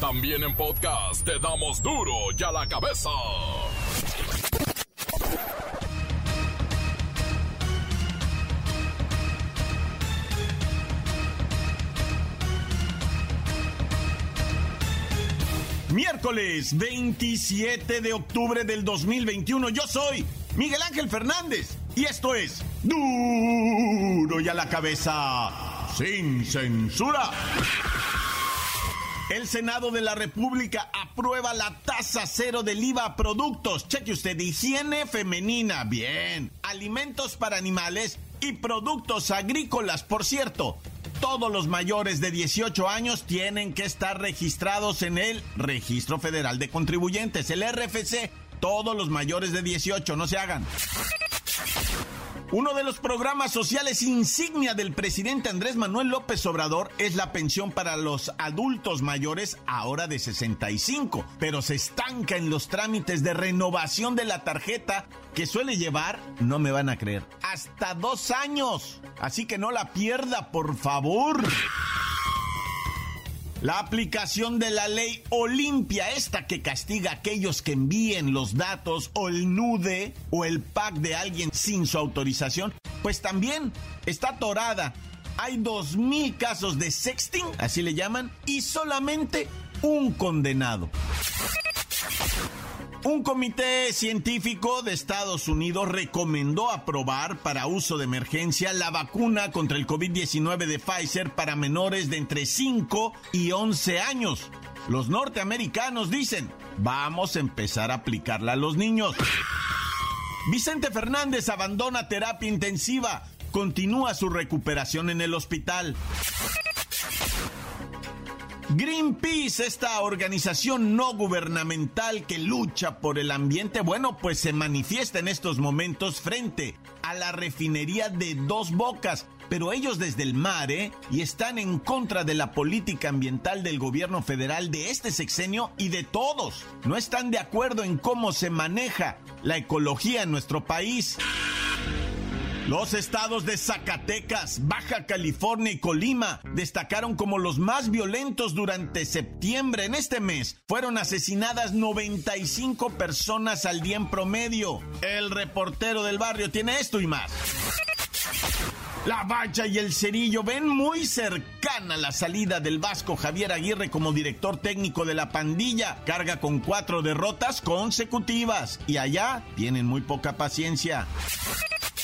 También en podcast te damos duro y a la cabeza. Miércoles 27 de octubre del 2021. Yo soy Miguel Ángel Fernández y esto es duro y a la cabeza sin censura. El Senado de la República aprueba la tasa cero del IVA a productos. Cheque usted, higiene femenina, bien. Alimentos para animales y productos agrícolas, por cierto. Todos los mayores de 18 años tienen que estar registrados en el Registro Federal de Contribuyentes, el RFC. Todos los mayores de 18, no se hagan. Uno de los programas sociales insignia del presidente Andrés Manuel López Obrador es la pensión para los adultos mayores ahora de 65, pero se estanca en los trámites de renovación de la tarjeta que suele llevar, no me van a creer, hasta dos años. Así que no la pierda, por favor. La aplicación de la ley Olimpia, esta que castiga a aquellos que envíen los datos o el nude o el pack de alguien sin su autorización, pues también está atorada. Hay 2.000 casos de sexting, así le llaman, y solamente un condenado. Un comité científico de Estados Unidos recomendó aprobar para uso de emergencia la vacuna contra el COVID-19 de Pfizer para menores de entre 5 y 11 años. Los norteamericanos dicen, vamos a empezar a aplicarla a los niños. Vicente Fernández abandona terapia intensiva, continúa su recuperación en el hospital. Greenpeace, esta organización no gubernamental que lucha por el ambiente, bueno, pues se manifiesta en estos momentos frente a la refinería de Dos Bocas, pero ellos desde el mar, ¿eh? Y están en contra de la política ambiental del gobierno federal de este sexenio y de todos. No están de acuerdo en cómo se maneja la ecología en nuestro país. Los estados de Zacatecas, Baja California y Colima destacaron como los más violentos durante septiembre. En este mes fueron asesinadas 95 personas al día en promedio. El reportero del barrio tiene esto y más. La Bacha y el Cerillo ven muy cercana la salida del Vasco Javier Aguirre como director técnico de la pandilla. Carga con cuatro derrotas consecutivas y allá tienen muy poca paciencia.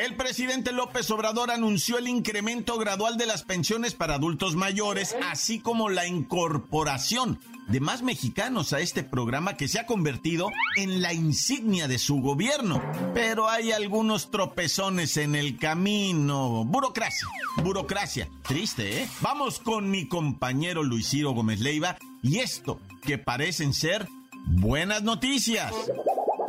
El presidente López Obrador anunció el incremento gradual de las pensiones para adultos mayores, así como la incorporación de más mexicanos a este programa que se ha convertido en la insignia de su gobierno. Pero hay algunos tropezones en el camino. Burocracia, burocracia. Triste, ¿eh? Vamos con mi compañero Luis Ciro Gómez Leiva y esto que parecen ser buenas noticias.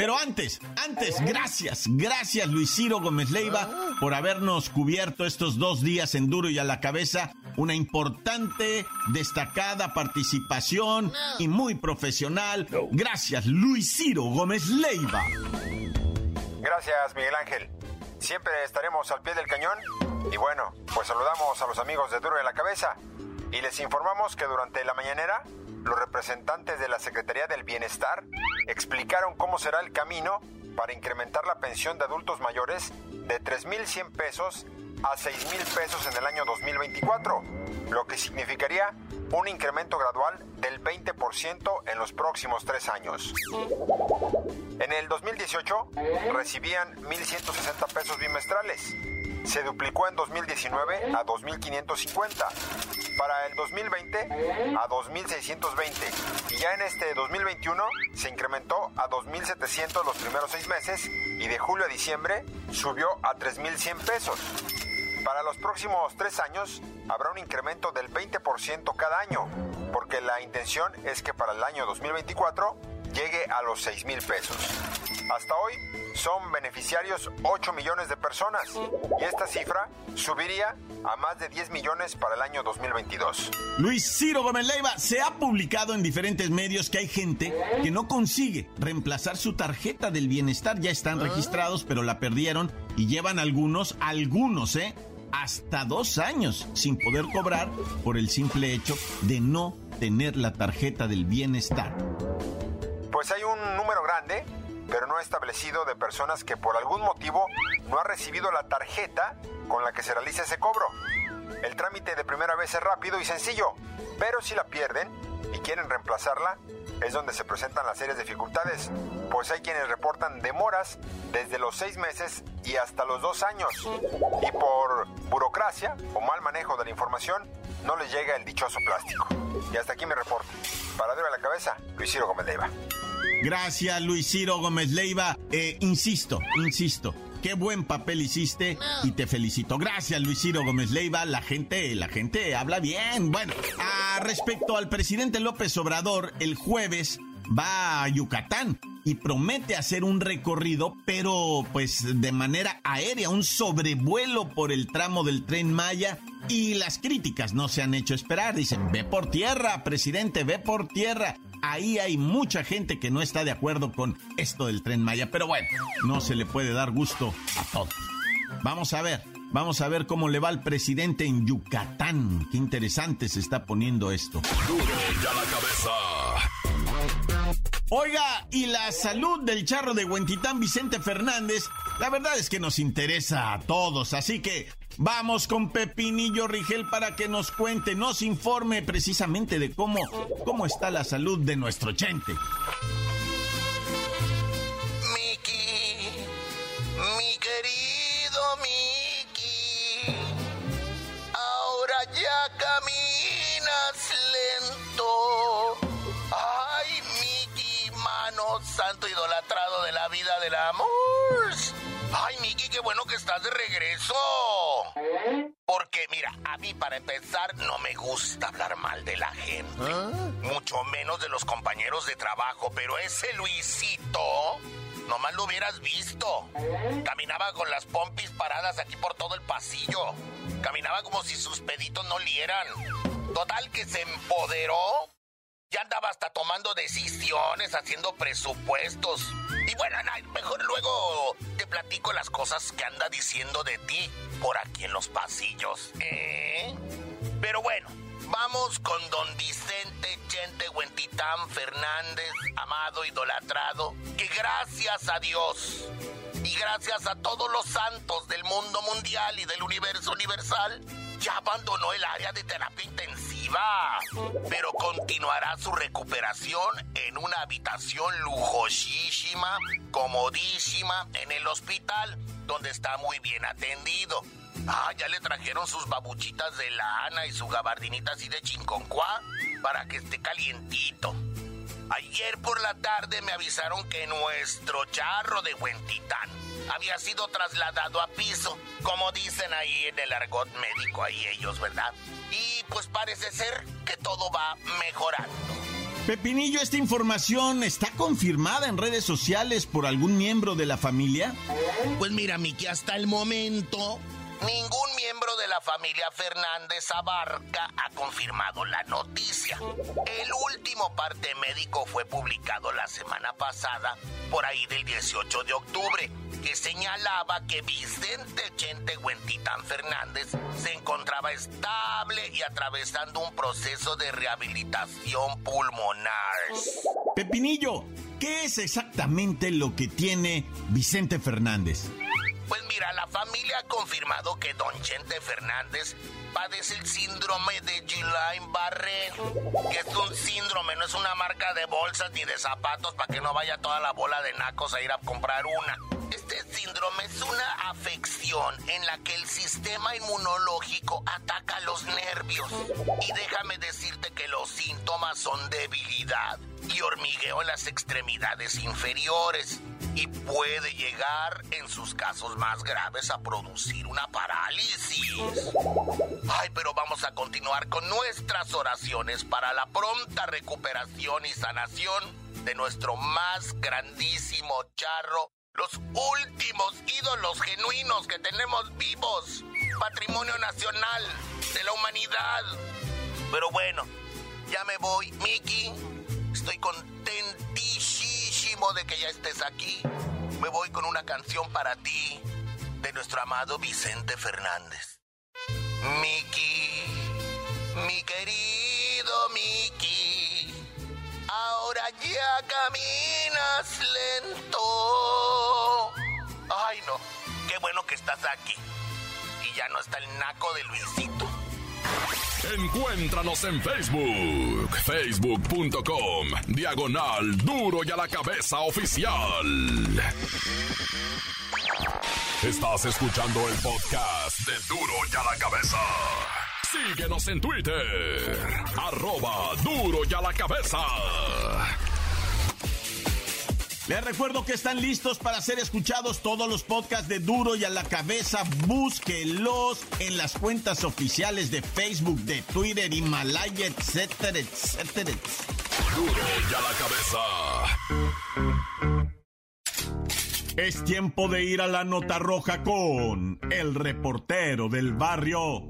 Pero antes, antes, gracias, gracias Luis Ciro Gómez Leiva por habernos cubierto estos dos días en duro y a la cabeza una importante, destacada participación y muy profesional. Gracias Luis Ciro Gómez Leiva. Gracias Miguel Ángel. Siempre estaremos al pie del cañón. Y bueno, pues saludamos a los amigos de Duro y a la cabeza y les informamos que durante la mañanera los representantes de la Secretaría del Bienestar explicaron cómo será el camino para incrementar la pensión de adultos mayores de 3.100 pesos a 6.000 pesos en el año 2024, lo que significaría un incremento gradual del 20% en los próximos tres años. En el 2018 recibían 1.160 pesos bimestrales se duplicó en 2019 a 2.550, para el 2020 a 2.620 y ya en este 2021 se incrementó a 2.700 los primeros seis meses y de julio a diciembre subió a 3.100 pesos. Para los próximos tres años habrá un incremento del 20% cada año, porque la intención es que para el año 2024 llegue a los 6 mil pesos. Hasta hoy son beneficiarios 8 millones de personas y esta cifra subiría a más de 10 millones para el año 2022. Luis Ciro Gómez Leiva, se ha publicado en diferentes medios que hay gente que no consigue reemplazar su tarjeta del bienestar. Ya están ah. registrados, pero la perdieron y llevan algunos, algunos, ¿eh? Hasta dos años sin poder cobrar por el simple hecho de no tener la tarjeta del bienestar. Pues hay un número grande pero no establecido de personas que por algún motivo no ha recibido la tarjeta con la que se realiza ese cobro. El trámite de primera vez es rápido y sencillo, pero si la pierden y quieren reemplazarla, es donde se presentan las serias dificultades, pues hay quienes reportan demoras desde los seis meses y hasta los dos años. Y por burocracia o mal manejo de la información, no les llega el dichoso plástico. Y hasta aquí mi reporte. Para a la cabeza, Luis Ciro Gómez Leiva. Gracias, Luis Ciro Gómez Leiva. Eh, insisto, insisto. Qué buen papel hiciste y te felicito. Gracias, Luis Ciro Gómez Leiva. La gente, la gente habla bien. Bueno, respecto al presidente López Obrador, el jueves va a Yucatán y promete hacer un recorrido, pero pues de manera aérea, un sobrevuelo por el tramo del tren Maya. Y las críticas no se han hecho esperar. Dicen, ve por tierra, presidente, ve por tierra. Ahí hay mucha gente que no está de acuerdo con esto del tren Maya, pero bueno, no se le puede dar gusto a todos. Vamos a ver, vamos a ver cómo le va al presidente en Yucatán. Qué interesante se está poniendo esto. Oiga, y la salud del charro de Huentitán Vicente Fernández, la verdad es que nos interesa a todos, así que Vamos con Pepinillo Rigel para que nos cuente, nos informe precisamente de cómo, cómo está la salud de nuestro Chente. Miki, mi querido Miki, ahora ya caminas lento. Ay, Miki, mano santo idolatrado de la vida del amor. Ay, Miki, qué bueno que estás de regreso. Porque, mira, a mí para empezar no me gusta hablar mal de la gente. ¿Ah? Mucho menos de los compañeros de trabajo. Pero ese Luisito, nomás lo hubieras visto. Caminaba con las pompis paradas aquí por todo el pasillo. Caminaba como si sus peditos no lieran. Total que se empoderó ya andaba hasta tomando decisiones, haciendo presupuestos. Y bueno, mejor luego te platico las cosas que anda diciendo de ti por aquí en los pasillos. ¿eh? Pero bueno, vamos con don Vicente Chente Huentitán Fernández, amado, idolatrado, que gracias a Dios y gracias a todos los santos del mundo mundial y del universo universal, ya abandonó el área de terapia intensiva, pero continuará su recuperación en una habitación lujosísima, comodísima, en el hospital, donde está muy bien atendido. Ah, ya le trajeron sus babuchitas de lana y su gabardinita así de chinconcuá para que esté calientito. Ayer por la tarde me avisaron que nuestro charro de Huentitán había sido trasladado a piso, como dicen ahí en el argot médico, ahí ellos, ¿verdad? Y pues parece ser que todo va mejorando. Pepinillo, ¿esta información está confirmada en redes sociales por algún miembro de la familia? Pues mira, Miki, hasta el momento Ningún miembro de la familia Fernández Abarca ha confirmado la noticia. El último parte médico fue publicado la semana pasada, por ahí del 18 de octubre, que señalaba que Vicente Chente Huentitán Fernández se encontraba estable y atravesando un proceso de rehabilitación pulmonar. Pepinillo, ¿qué es exactamente lo que tiene Vicente Fernández? Pues mira, la familia ha confirmado que Don Chente Fernández padece el síndrome de Guillain-Barré, que es un síndrome, no es una marca de bolsas ni de zapatos para que no vaya toda la bola de nacos a ir a comprar una. Este síndrome es una afección en la que el sistema inmunológico ataca los nervios. Y déjame decirte que los síntomas son debilidad y hormigueo en las extremidades inferiores y puede llegar en sus casos más graves a producir una parálisis. Ay, pero vamos a continuar con nuestras oraciones para la pronta recuperación y sanación de nuestro más grandísimo charro, los últimos ídolos genuinos que tenemos vivos, patrimonio nacional de la humanidad. Pero bueno, ya me voy, Mickey. Estoy contentísimo de que ya estés aquí. Me voy con una canción para ti de nuestro amado Vicente Fernández. Miki, mi querido Miki, ahora ya caminas lento. Ay no, qué bueno que estás aquí. Y ya no está el naco de Luisito. Encuéntranos en Facebook, facebook.com, diagonal duro y a la cabeza oficial. Estás escuchando el podcast de duro y a la cabeza. Síguenos en Twitter, arroba duro y a la cabeza. Les recuerdo que están listos para ser escuchados todos los podcasts de Duro y a la cabeza. Búsquelos en las cuentas oficiales de Facebook, de Twitter, Himalaya, etcétera, etcétera. Duro y a la cabeza. Es tiempo de ir a la nota roja con el reportero del barrio.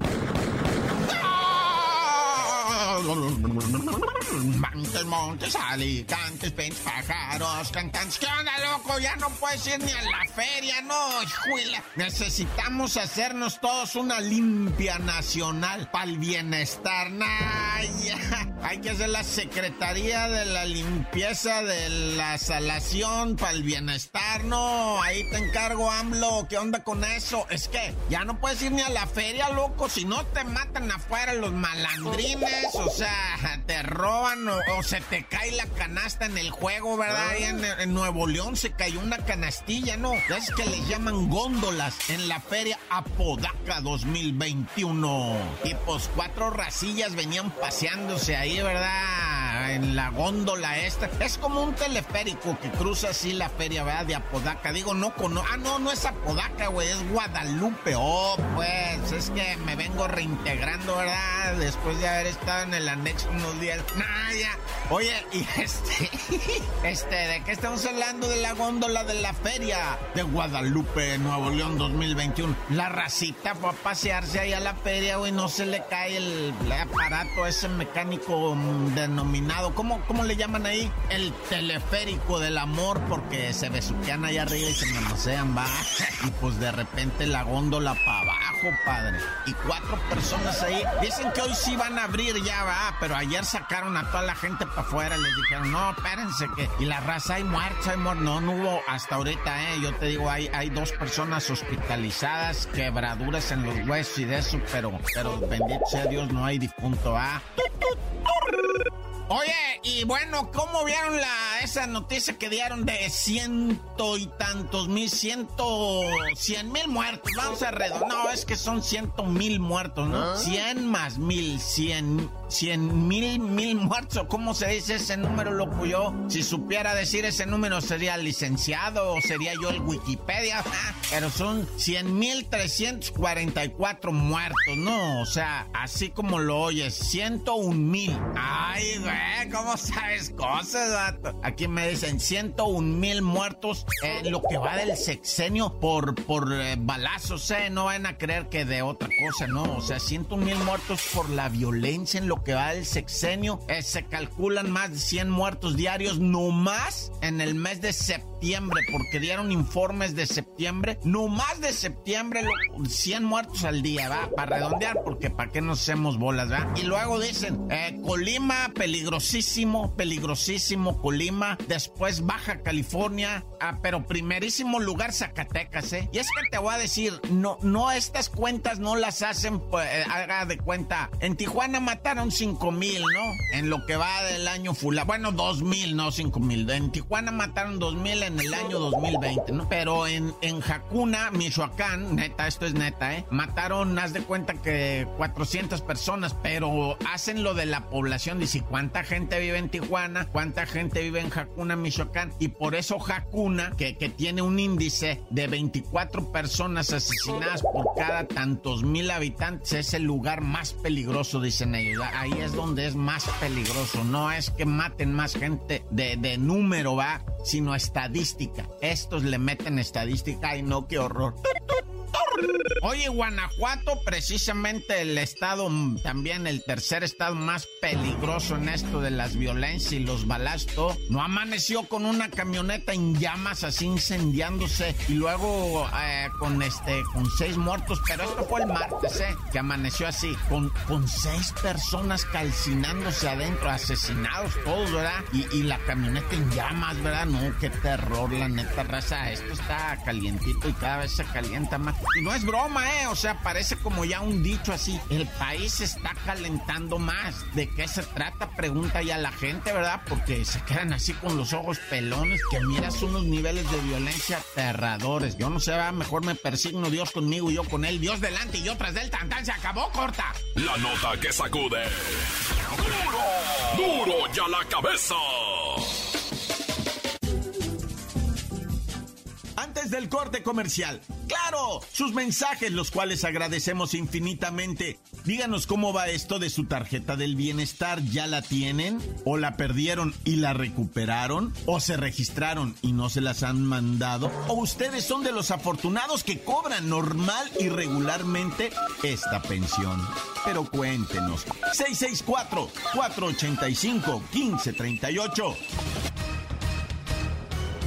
Montes, montes, alicantes, penches, pájaros, cantantes. ¿Qué onda, loco? Ya no puedes ir ni a la feria, no, hijuela. Necesitamos hacernos todos una limpia nacional para el bienestar. Nah, ya. Hay que hacer la Secretaría de la Limpieza de la Salación para el Bienestar, no. Ahí te encargo, AMLO. ¿Qué onda con eso? Es que ya no puedes ir ni a la feria, loco. Si no te matan afuera los malandrines, o sea, te roban o, o se te cae la canasta en el juego, ¿verdad? Ahí en, en Nuevo León se cayó una canastilla, ¿no? Es que le llaman góndolas en la feria Apodaca 2021. Y pues cuatro racillas venían paseándose ahí, ¿verdad? En la góndola esta. Es como un teleférico que cruza así la feria, ¿verdad? De Apodaca. Digo, no cono... Ah, no, no es Apodaca, güey, es Guadalupe. Oh, pues, es que me vengo reintegrando, ¿verdad? Después de haber estado en el anexo unos días. Nah, ya. Oye, y este, este, ¿de qué estamos hablando? De la góndola de la feria de Guadalupe, Nuevo León 2021. La racita va a pasearse ahí a la feria, güey, no se le cae el aparato ese mecánico denominado, ¿cómo, ¿cómo le llaman ahí? El teleférico del amor, porque se besuquean ahí arriba y se manosean, va. Y pues de repente la góndola para abajo, padre. Y cuatro personas ahí. Dicen que hoy sí van a abrir ya, va, pero ayer sacaron a toda la gente para afuera. Les dijeron, no, espérense que. Y la raza hay muertos, hay muertos. No, no hubo hasta ahorita, eh. Yo te digo, hay, hay dos personas hospitalizadas, quebraduras en los huesos y de eso, pero, pero bendito sea Dios, no hay difunto, ah. Oye, y bueno, ¿cómo vieron la esa noticia que dieron de ciento y tantos mil, ciento, cien mil muertos? Vamos a redondear. No, es que son ciento mil muertos, ¿no? Cien más mil, cien, cien mil, mil muertos. ¿Cómo se dice ese número, loco? Yo, si supiera decir ese número, sería licenciado o sería yo el Wikipedia. Pero son cien mil trescientos cuarenta y cuatro muertos, ¿no? O sea, así como lo oyes, ciento un mil. Ay, güey. ¿Cómo sabes cosas? Aquí me dicen 101 mil muertos eh, lo que va del sexenio por, por eh, balazos, ¿eh? No van a creer que de otra cosa, ¿no? O sea, 101 mil muertos por la violencia en lo que va del sexenio. Eh, se calculan más de 100 muertos diarios, no más en el mes de septiembre, porque dieron informes de septiembre, no más de septiembre, lo- 100 muertos al día, ¿va? Para redondear, porque para qué nos hacemos bolas, ¿va? Y luego dicen, eh, Colima, peligrosísimo, peligrosísimo Colima, después Baja California, ah, pero primerísimo lugar Zacatecas, ¿eh? Y es que te voy a decir, no, no, estas cuentas no las hacen, pues, haga de cuenta, en Tijuana mataron 5 mil, ¿no? En lo que va del año fula, bueno, 2 mil, no 5 mil, en Tijuana mataron 2.000 en el año 2020, ¿no? Pero en, en Jacuna, Michoacán, neta, esto es neta, ¿eh? Mataron, haz de cuenta que 400 personas, pero hacen lo de la población. Dice, ¿cuánta gente vive en Tijuana? ¿Cuánta gente vive en Jacuna, Michoacán? Y por eso Jacuna, que, que tiene un índice de 24 personas asesinadas por cada tantos mil habitantes, es el lugar más peligroso, dicen ellos. Ahí es donde es más peligroso. No es que maten más gente de, de número, va, sino estadística. Estos le meten estadística. Ay, no, qué horror. Oye, Guanajuato, precisamente el estado, también el tercer estado más peligroso en esto de las violencias y los balazos, no amaneció con una camioneta en llamas así incendiándose y luego eh, con este con seis muertos, pero esto fue el martes, ¿eh? Que amaneció así, con, con seis personas calcinándose adentro, asesinados todos, ¿verdad? Y la camioneta en llamas, ¿verdad? No, qué terror, la neta raza, esto está calientito y cada vez se calienta más. Y no es broma, ¿eh? O sea, parece como ya un dicho así. El país se está calentando más. ¿De qué se trata? Pregunta ya la gente, ¿verdad? Porque se quedan así con los ojos pelones, que miras unos niveles de violencia aterradores. Yo no sé, ¿verdad? mejor me persigno Dios conmigo y yo con él. Dios delante y yo tras del tantán. Se acabó, corta. La nota que sacude. ¡Duro! ¡Duro ya la cabeza! Antes del corte comercial, claro, sus mensajes, los cuales agradecemos infinitamente. Díganos cómo va esto de su tarjeta del bienestar. ¿Ya la tienen? ¿O la perdieron y la recuperaron? ¿O se registraron y no se las han mandado? ¿O ustedes son de los afortunados que cobran normal y regularmente esta pensión? Pero cuéntenos. 664-485-1538.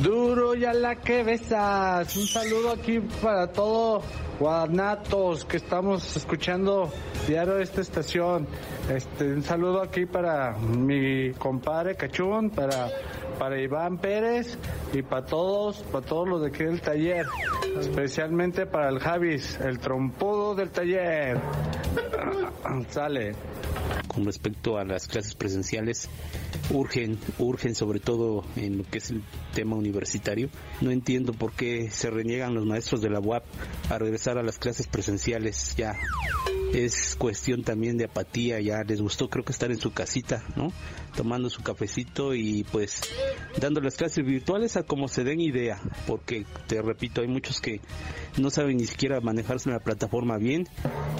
Duro ya la que besas. Un saludo aquí para todos guanatos que estamos escuchando diario esta estación. Este, un saludo aquí para mi compadre Cachún, para, para Iván Pérez y para todos, para todos los de aquí del taller. Especialmente para el Javis, el trompudo del taller. Sale. con respecto a las clases presenciales urgen, urgen sobre todo en lo que es el tema universitario. No entiendo por qué se reniegan los maestros de la UAP a regresar a las clases presenciales. Ya es cuestión también de apatía, ya les gustó creo que estar en su casita, ¿no? Tomando su cafecito y pues dando las clases virtuales a como se den idea, porque te repito, hay muchos que no saben ni siquiera manejarse en la plataforma bien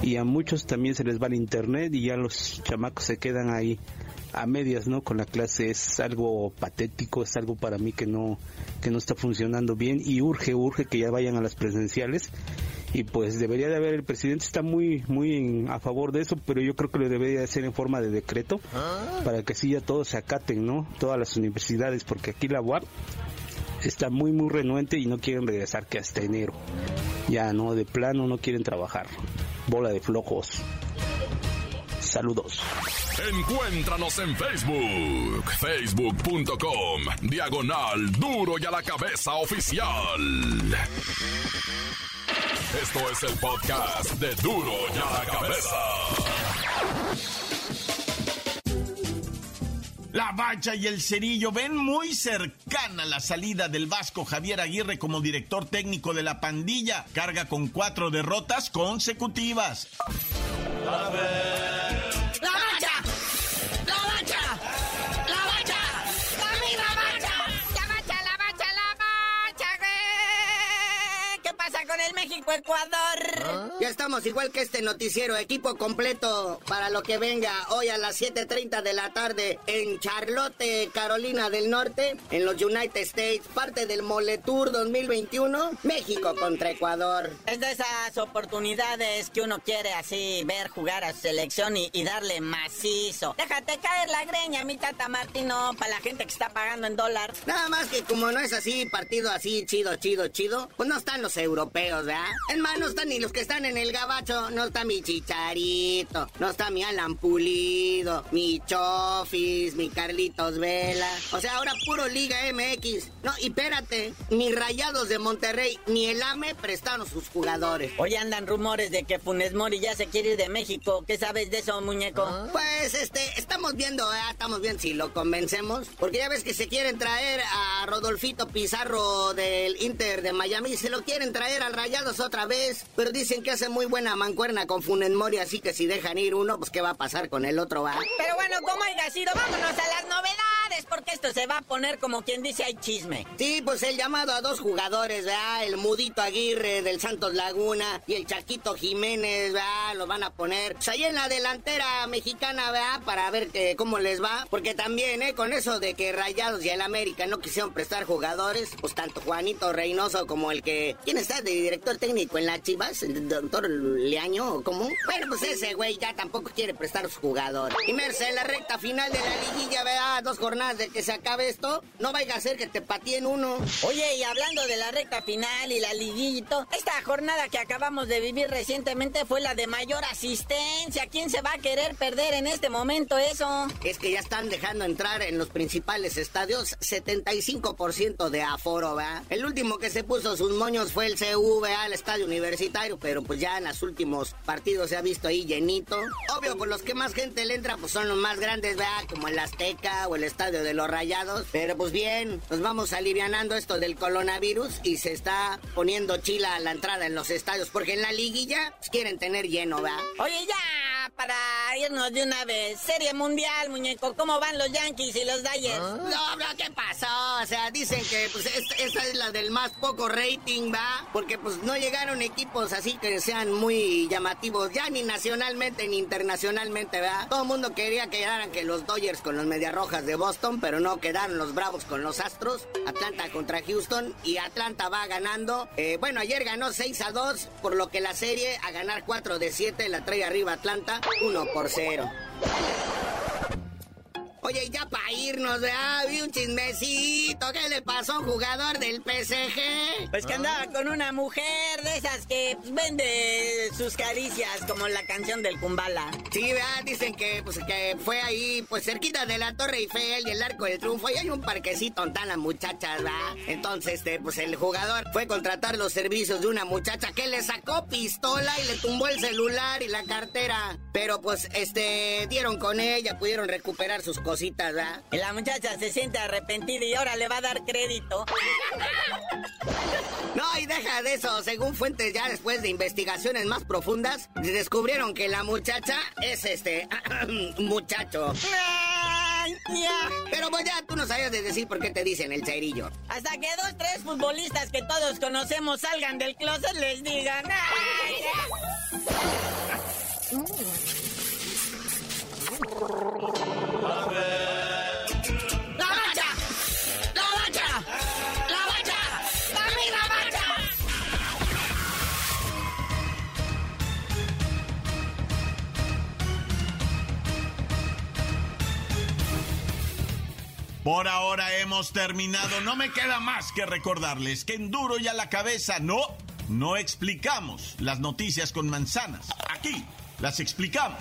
y a muchos también se les va el internet y ya los chamacos se quedan ahí a medias, ¿no? Con la clase es algo patético, es algo para mí que no que no está funcionando bien y urge, urge que ya vayan a las presenciales y pues debería de haber el presidente está muy muy a favor de eso, pero yo creo que lo debería de hacer en forma de decreto para que así ya todos se acaten, ¿no? Todas las universidades, porque aquí la UAP está muy muy renuente y no quieren regresar que hasta enero. Ya no, de plano no quieren trabajar. Bola de flojos. Saludos. Encuéntranos en Facebook, facebook.com, diagonal duro y a la cabeza oficial. Esto es el podcast de duro y a la cabeza. La Bacha y el Cerillo ven muy cercana la salida del Vasco Javier Aguirre como director técnico de la pandilla. Carga con cuatro derrotas consecutivas. ¡La bacha! El México-Ecuador? Ya estamos igual que este noticiero, equipo completo para lo que venga hoy a las 7.30 de la tarde en Charlotte, Carolina del Norte, en los United States, parte del Mole Tour 2021, México contra Ecuador. Es de esas oportunidades que uno quiere así ver jugar a su selección y, y darle macizo. Déjate caer la greña, mi tata Martino, para la gente que está pagando en dólar. Nada más que como no es así, partido así, chido, chido, chido, pues no están los europeos, ¿verdad? En más, no están ni los que están en el gabacho. No está mi Chicharito, no está mi Alan Pulido, mi Chofis, mi Carlitos Vela. O sea, ahora puro Liga MX. No, y espérate, ni Rayados de Monterrey ni el AME prestaron sus jugadores. Hoy andan rumores de que Funes Mori ya se quiere ir de México. ¿Qué sabes de eso, muñeco? Pues, este, estamos viendo, ¿eh? estamos viendo si lo convencemos. Porque ya ves que se quieren traer a Rodolfito Pizarro del Inter de Miami. Se lo quieren traer al Rayados otra vez. Pero dicen que hace muy buena mancuerna con Funes Mori, así que si dejan ir uno, pues qué va a pasar con el otro, va. Pero bueno, como haya sido, vámonos a las novedades, porque esto se va a poner como quien dice hay chisme. Sí, pues el llamado a dos jugadores, ¿verdad? El Mudito Aguirre del Santos Laguna y el Chaquito Jiménez, ¿verdad? Lo van a poner pues, ahí en la delantera mexicana, ¿verdad? Para ver que, cómo les va. Porque también, ¿eh? Con eso de que Rayados y el América no quisieron prestar jugadores, pues tanto Juanito Reynoso como el que... ¿Quién está de director técnico en la Chivas? ¿El doctor Leaño cómo? Bueno, pues ese güey ya tampoco quiere prestar sus jugadores. Y Merce, en la recta final de la liguilla, ¿verdad? Dos jornadas de que se acabe esto, no vaya a ser que te pateen uno. Oye, y hablando de la recta final y la liguito, esta jornada que acabamos de vivir recientemente fue la de mayor asistencia. ¿Quién se va a querer perder en este momento eso? Es que ya están dejando entrar en los principales estadios 75% de aforo, ¿verdad? El último que se puso sus moños fue el CV al estadio universitario, pero pues ya en los últimos partidos se ha visto ahí llenito. Obvio, por los que más gente le entra, pues son los más grandes, ¿verdad? Como el Azteca o el estadio de los Rayados. Pero pues bien, nos vamos alivianando esto del coronavirus y se está poniendo chila a la entrada en los estadios, porque en la liguilla pues, quieren tener lleno, ¿verdad? Oye, ya, para irnos de una vez. Serie mundial, muñeco. ¿Cómo van los Yankees y los Dodgers? No, no, ¿qué pasó? O sea, dicen que pues esta, esta es la del más poco rating, ¿va? Porque pues no llegaron equipos así que sean muy llamativos, ya ni nacionalmente ni internacionalmente, ¿verdad? Todo el mundo quería que quedaran que los Dodgers con los Mediarrojas de Boston, pero no quedaron los Bravos con los Astros. Atlanta contra Houston y Atlanta va ganando. Eh, bueno, ayer ganó 6 a 2, por lo que la serie a ganar 4 de 7 la trae arriba Atlanta 1 por 0. Oye, ya para irnos, ¿verdad? Vi un chismecito. ¿Qué le pasó a un jugador del PSG? Pues que andaba con una mujer de esas que vende sus caricias, como la canción del Kumbala. Sí, ¿verdad? Dicen que, pues, que fue ahí, pues cerquita de la Torre Eiffel y el Arco del Triunfo. Y hay un parquecito donde están las muchachas, ¿verdad? Entonces, este, pues el jugador fue a contratar los servicios de una muchacha que le sacó pistola y le tumbó el celular y la cartera. Pero pues, este, dieron con ella, pudieron recuperar sus cositas, ¿verdad? Y la muchacha se siente arrepentida y ahora le va a dar crédito. No, y deja de eso. Según fuentes ya después de investigaciones más profundas, descubrieron que la muchacha es este muchacho. Ay, ya. Pero pues ya tú no sabías de decir por qué te dicen el cerillo. Hasta que dos, tres futbolistas que todos conocemos salgan del closet les digan. "Ay, ¡La Por ahora hemos terminado. No me queda más que recordarles que en duro y a la cabeza no, no explicamos las noticias con manzanas. Aquí las explicamos